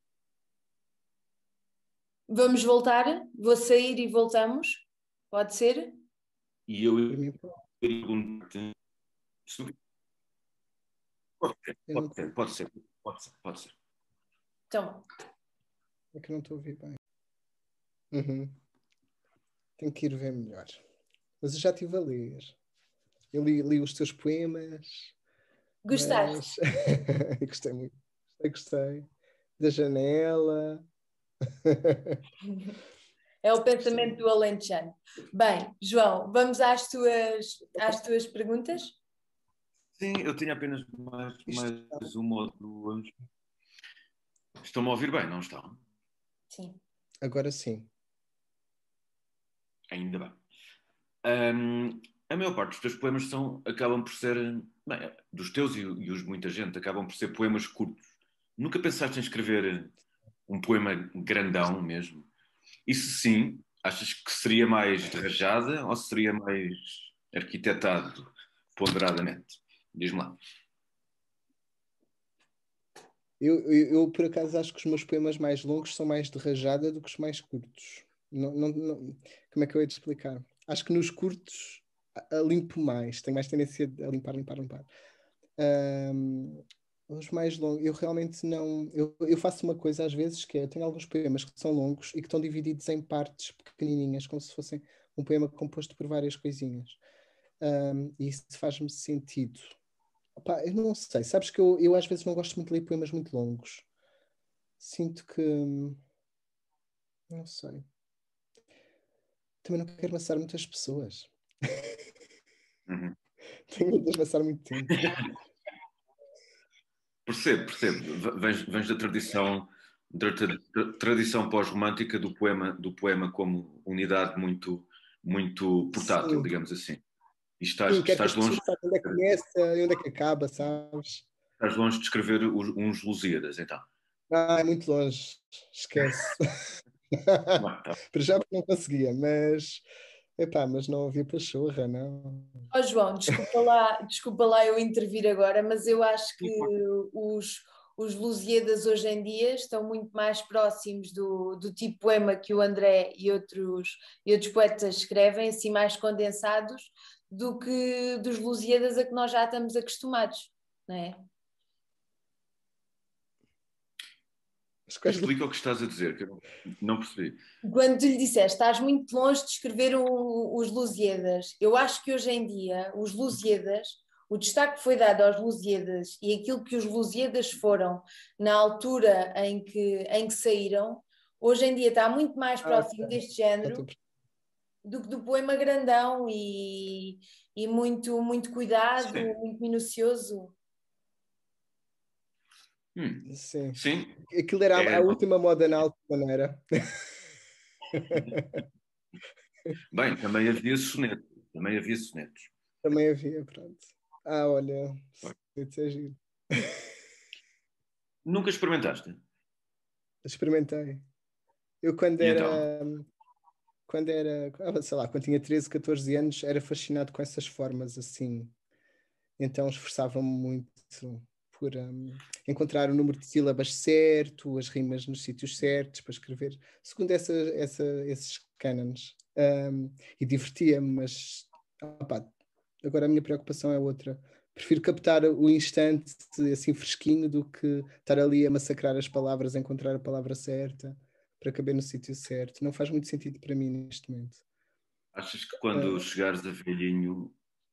Vamos voltar? Vou sair e voltamos? Pode ser? E eu pergunto-te. Pode ser, pode ser, pode ser, pode ser, pode ser. Então. É que não estou a ouvir bem. Uhum. Tenho que ir ver melhor. Mas eu já estive a ler. Eu li, li os teus poemas. Gostaste? Mas... gostei muito. Gostei, gostei. Da janela. É o pensamento do Alentejano. Bem, João, vamos às tuas, às tuas perguntas? Sim, eu tinha apenas mais, mais uma ou duas. Estão-me a ouvir bem, não estão? Sim. Agora sim. Ainda bem. Um, a maior parte dos teus poemas são, acabam por ser, bem, dos teus e, e os de muita gente, acabam por ser poemas curtos. Nunca pensaste em escrever um poema grandão mesmo? Isso sim, achas que seria mais rajada ou seria mais arquitetado ponderadamente? Diz-me lá. Eu, eu, eu, por acaso, acho que os meus poemas mais longos são mais de rajada do que os mais curtos. Não, não, não, como é que eu ia te explicar? Acho que nos curtos limpo mais, tenho mais tendência a limpar, limpar, limpar. Um, os mais longos, eu realmente não. Eu, eu faço uma coisa às vezes que é: eu tenho alguns poemas que são longos e que estão divididos em partes pequenininhas, como se fossem um poema composto por várias coisinhas. Um, e isso faz-me sentido. Opa, eu não sei, sabes que eu, eu às vezes não gosto muito de ler poemas muito longos. Sinto que. Não sei. Também não quero amassar muitas pessoas. Uhum. Tenho de amassar muito tempo. percebo, percebo. Vens, vens da tradição da tradição pós-romântica do poema, do poema como unidade muito, muito portátil, Sim. digamos assim. E estás, Sim, estás longe. onde é que começa e onde é que acaba, sabes? Estás longe de escrever os, uns Lusíadas, então. Ah, é muito longe. Esquece. Tá. Para já não conseguia, mas. Epá, mas não havia pachorra, não. Oh, João, desculpa lá, desculpa lá eu intervir agora, mas eu acho que os, os Lusíadas hoje em dia estão muito mais próximos do, do tipo poema que o André e outros, e outros poetas escrevem, assim mais condensados, do que dos Lusíadas a que nós já estamos acostumados, não é? Explica o que estás a dizer, que eu não percebi. Quando tu lhe disseste, estás muito longe de escrever um, os Lusíadas, eu acho que hoje em dia os Lusíadas, o destaque que foi dado aos Lusíadas e aquilo que os Lusíadas foram na altura em que, em que saíram, hoje em dia está muito mais próximo ah, deste género do que do poema grandão e, e muito, muito cuidado, Sim. muito minucioso. Hum. Sim. Sim. Aquilo era é... a, última moda na altura, não era? Bem, também havia sonetos. Também havia sonetos. Também havia, pronto. Ah, olha, isso é giro. Nunca experimentaste? Experimentei. Eu quando e era. Então? Quando era, ah, sei lá, quando tinha 13, 14 anos, era fascinado com essas formas assim. Então esforçava-me muito por um, encontrar o número de sílabas certo, as rimas nos sítios certos para escrever, segundo essa, essa, esses cânones. Um, e divertia-me, mas agora a minha preocupação é outra. Prefiro captar o instante assim fresquinho do que estar ali a massacrar as palavras, a encontrar a palavra certa para caber no sítio certo. Não faz muito sentido para mim neste momento. Achas que quando uh, chegares a velhinho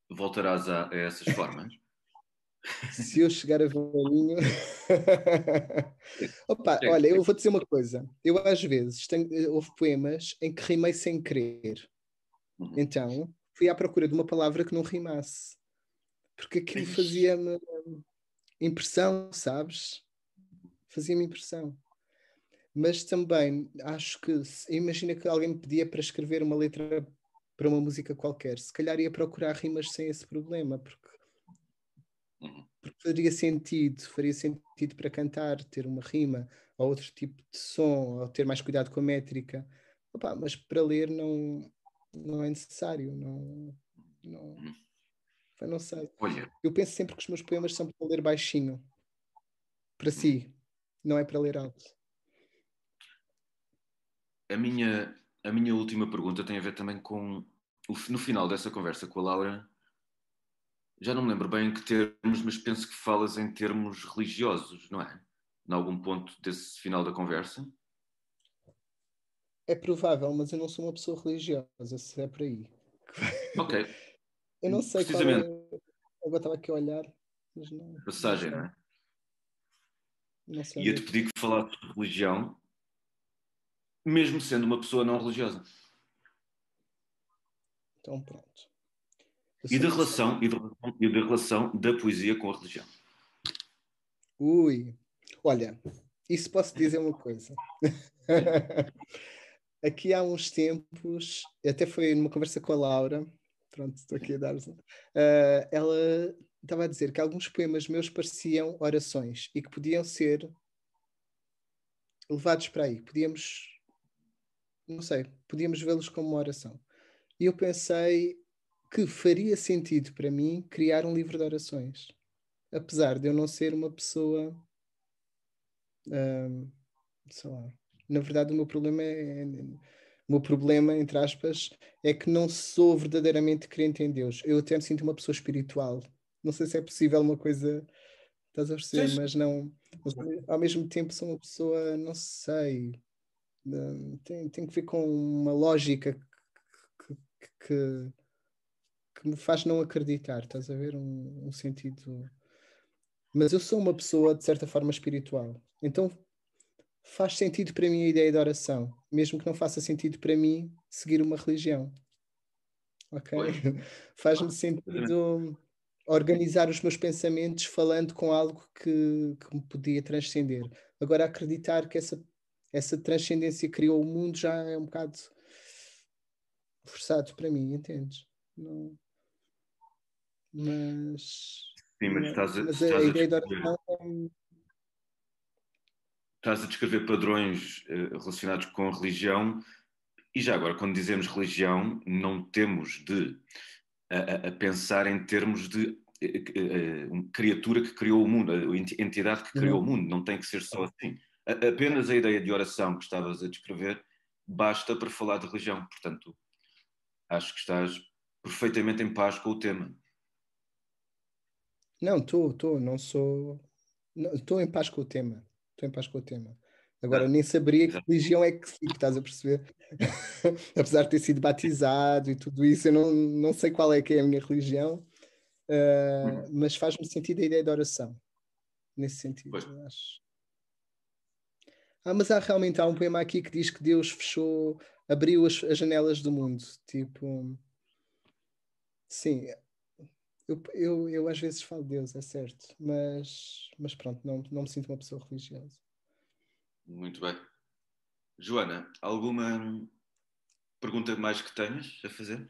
voltarás a, a essas formas? Se eu chegar a velhinho. Opa, olha, eu vou dizer uma coisa. Eu às vezes tenho, houve poemas em que rimei sem querer. Uhum. Então fui à procura de uma palavra que não rimasse. Porque aquilo fazia-me impressão, sabes? Fazia-me impressão. Mas também acho que, imagina que alguém me pedia para escrever uma letra para uma música qualquer, se calhar ia procurar rimas sem esse problema, porque porque faria sentido, faria sentido para cantar, ter uma rima, ou outro tipo de som, ou ter mais cuidado com a métrica. Opa, mas para ler não, não é necessário, não, não, não sei. Olha. Eu penso sempre que os meus poemas são para ler baixinho, para si, não é para ler alto. A minha, a minha última pergunta tem a ver também com, no final dessa conversa com a Laura, já não me lembro bem em que termos, mas penso que falas em termos religiosos, não é? Em algum ponto desse final da conversa? É provável, mas eu não sou uma pessoa religiosa, se é por aí. Ok. eu não sei qual é... Agora estava aqui a olhar, mas não... Passagem, não, não é? Não sei Ia-te pedir que falasses de religião, mesmo sendo uma pessoa não religiosa. Então pronto. E da, relação, e, da, e da relação da poesia com a religião. Ui, olha, isso posso dizer uma coisa. aqui há uns tempos, até foi numa conversa com a Laura, pronto, estou aqui a dar uh, ela estava a dizer que alguns poemas meus pareciam orações e que podiam ser levados para aí, podíamos, não sei, podíamos vê-los como uma oração. E eu pensei que faria sentido para mim criar um livro de orações, apesar de eu não ser uma pessoa, uh, sei lá, na verdade o meu problema é, é o meu problema, entre aspas, é que não sou verdadeiramente crente em Deus. Eu até me sinto uma pessoa espiritual. Não sei se é possível uma coisa, estás a perceber, Sim. mas não. Mas, ao mesmo tempo sou uma pessoa, não sei, tem, tem que ver com uma lógica que, que, que me faz não acreditar, estás a ver? Um, um sentido. Mas eu sou uma pessoa, de certa forma, espiritual. Então faz sentido para mim a ideia de oração, mesmo que não faça sentido para mim seguir uma religião. Ok? Faz-me sentido organizar os meus pensamentos falando com algo que, que me podia transcender. Agora, acreditar que essa, essa transcendência criou o mundo já é um bocado forçado para mim, entendes? Não... Mas. Sim, mas, estás a, mas a, a ideia de oração é estás a descrever padrões uh, relacionados com a religião, e já agora, quando dizemos religião, não temos de a, a pensar em termos de uh, uh, criatura que criou o mundo, a entidade que criou uhum. o mundo, não tem que ser só assim. A, apenas a ideia de oração que estavas a descrever basta para falar de religião, portanto, acho que estás perfeitamente em paz com o tema. Não, estou, estou, não sou. Estou em paz com o tema estou em paz com o tema. Agora, nem saberia que religião é que estás a perceber? Apesar de ter sido batizado e tudo isso, eu não, não sei qual é que é a minha religião, uh, mas faz-me sentido a ideia de oração. Nesse sentido, acho. Ah, mas há realmente há um poema aqui que diz que Deus fechou, abriu as, as janelas do mundo. Tipo, sim, eu, eu, eu às vezes falo de Deus, é certo, mas, mas pronto, não, não me sinto uma pessoa religiosa. Muito bem. Joana, alguma pergunta mais que tenhas a fazer?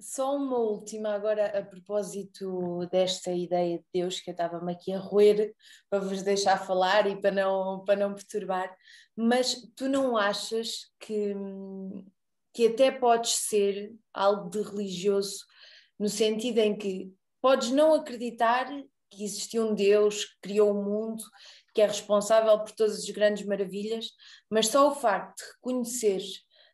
Só uma última agora a propósito desta ideia de Deus que eu estava-me aqui a roer para vos deixar falar e para não, para não perturbar, mas tu não achas que, que até podes ser algo de religioso no sentido em que podes não acreditar que existiu um Deus que criou o mundo, que é responsável por todas as grandes maravilhas, mas só o facto de reconhecer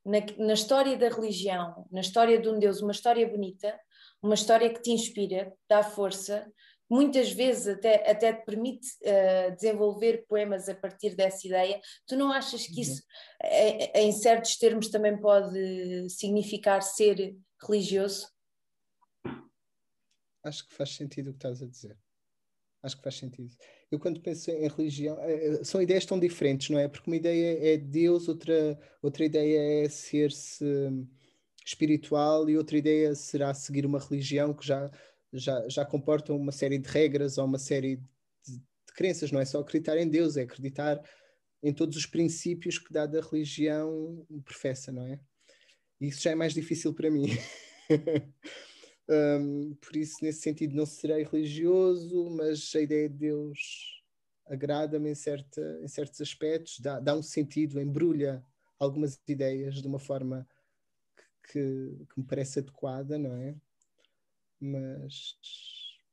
na, na história da religião, na história de um Deus, uma história bonita, uma história que te inspira, dá força, muitas vezes até, até te permite uh, desenvolver poemas a partir dessa ideia. Tu não achas que isso, uhum. em certos termos, também pode significar ser religioso? Acho que faz sentido o que estás a dizer. Acho que faz sentido. Eu, quando penso em religião, eh, eh, são ideias tão diferentes, não é? Porque uma ideia é Deus, outra, outra ideia é ser-se espiritual e outra ideia será seguir uma religião que já, já, já comporta uma série de regras ou uma série de, de crenças. Não é só acreditar em Deus, é acreditar em todos os princípios que dada religião professa, não é? Isso já é mais difícil para mim. Um, por isso, nesse sentido, não serei religioso, mas a ideia de Deus agrada-me em, certa, em certos aspectos, dá, dá um sentido, embrulha algumas ideias de uma forma que, que, me parece adequada, não é? Mas,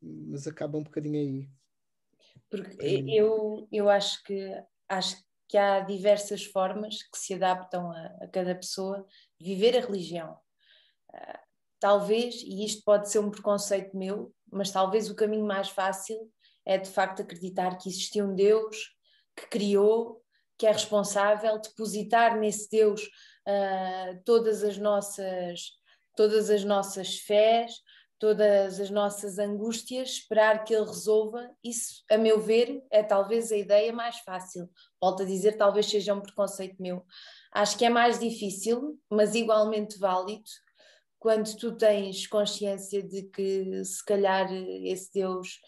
mas acaba um bocadinho aí. Porque eu, eu acho que acho que há diversas formas que se adaptam a, a cada pessoa de viver a religião. Talvez, e isto pode ser um preconceito meu, mas talvez o caminho mais fácil é de facto acreditar que existiu um Deus que criou, que é responsável, depositar nesse Deus uh, todas as nossas todas as nossas fés, todas as nossas angústias, esperar que ele resolva, isso, a meu ver, é talvez a ideia mais fácil. Volto a dizer, talvez seja um preconceito meu. Acho que é mais difícil, mas igualmente válido, quando tu tens consciência de que se calhar esse Deus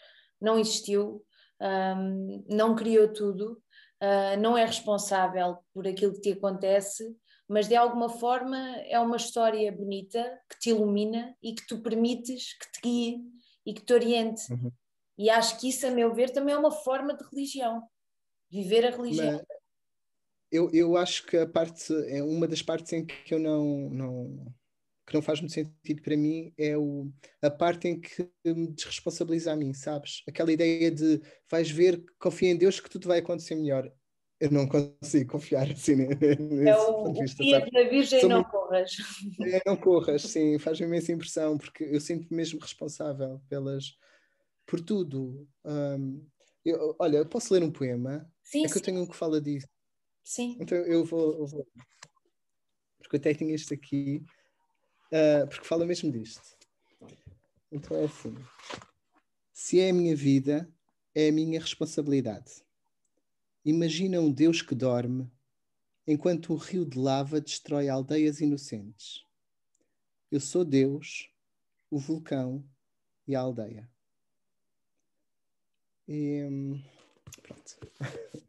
não existiu, um, não criou tudo, uh, não é responsável por aquilo que te acontece, mas de alguma forma é uma história bonita que te ilumina e que tu permites que te guie e que te oriente. Uhum. E acho que isso, a meu ver, também é uma forma de religião. Viver a religião. Mas eu, eu acho que a parte, é uma das partes em que eu não, não que não faz muito sentido para mim é o, a parte em que me desresponsabiliza a mim, sabes? Aquela ideia de vais ver, confia em Deus que tudo vai acontecer melhor. Eu não consigo confiar assim nesse é o, ponto de vista. O da Virgem Sou não muito... corras. É, não corras, sim, faz-me imensa impressão, porque eu sinto-me mesmo responsável pelas, por tudo. Um, eu, olha, eu posso ler um poema? Sim, é que sim. eu tenho um que fala disso. Sim. Então eu vou, eu vou. Porque eu até tenho este aqui uh, porque fala mesmo disto. Então é assim: se é a minha vida, é a minha responsabilidade. Imagina um Deus que dorme enquanto um rio de lava destrói aldeias inocentes. Eu sou Deus, o vulcão e a aldeia. E, hum, pronto.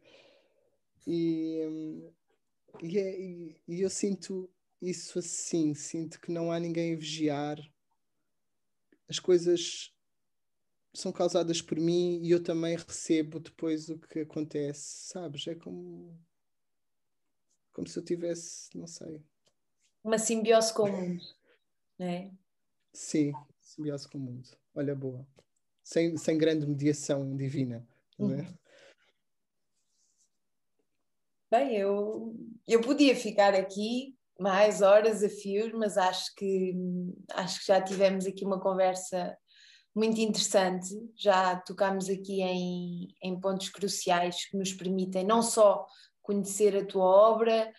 e, hum, é, e, e eu sinto isso assim, sinto que não há ninguém a vigiar. As coisas são causadas por mim e eu também recebo depois o que acontece, sabes? É como como se eu tivesse, não sei. Uma simbiose com o mundo, não é? Sim, simbiose com o mundo. Olha, boa. Sem, sem grande mediação divina, não é? Uhum. Bem, eu, eu podia ficar aqui mais horas a fio, mas acho que, acho que já tivemos aqui uma conversa muito interessante. Já tocámos aqui em, em pontos cruciais que nos permitem não só conhecer a tua obra,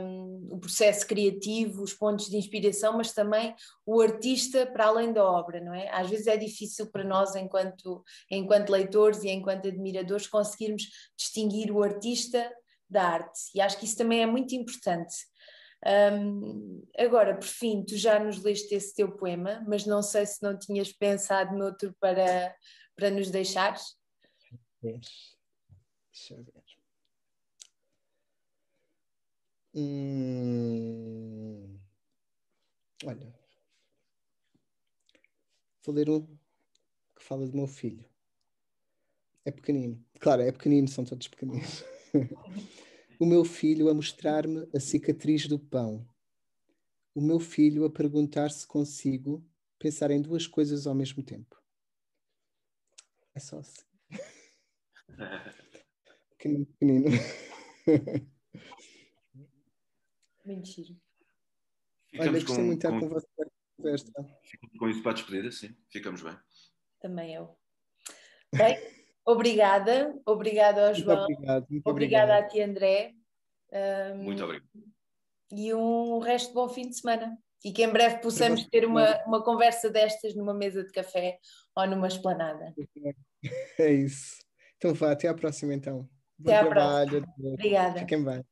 um, o processo criativo, os pontos de inspiração, mas também o artista para além da obra, não é? Às vezes é difícil para nós, enquanto, enquanto leitores e enquanto admiradores, conseguirmos distinguir o artista da arte, e acho que isso também é muito importante. Um, agora, por fim, tu já nos leste esse teu poema, mas não sei se não tinhas pensado noutro para, para nos deixares. Deixa eu ver. Hum, olha, vou ler um que fala do meu filho. É pequenino. Claro, é pequenino, são todos pequeninos. O meu filho a mostrar-me a cicatriz do pão. O meu filho a perguntar se consigo pensar em duas coisas ao mesmo tempo. É só assim. pequenino, pequenino. Mentira. Olha, gostei muito da conversa. Ficamos com isso para a despedida, sim. Ficamos bem. Também eu. Bem, Obrigada, obrigada ao João. Muito obrigado, muito obrigada obrigado. a ti, André. Um, muito obrigado. E um resto de bom fim de semana. E que em breve possamos ter uma, uma conversa destas numa mesa de café ou numa esplanada. É isso. Então vá, até à próxima então. Bom até trabalho. Obrigada. Fiquem bem.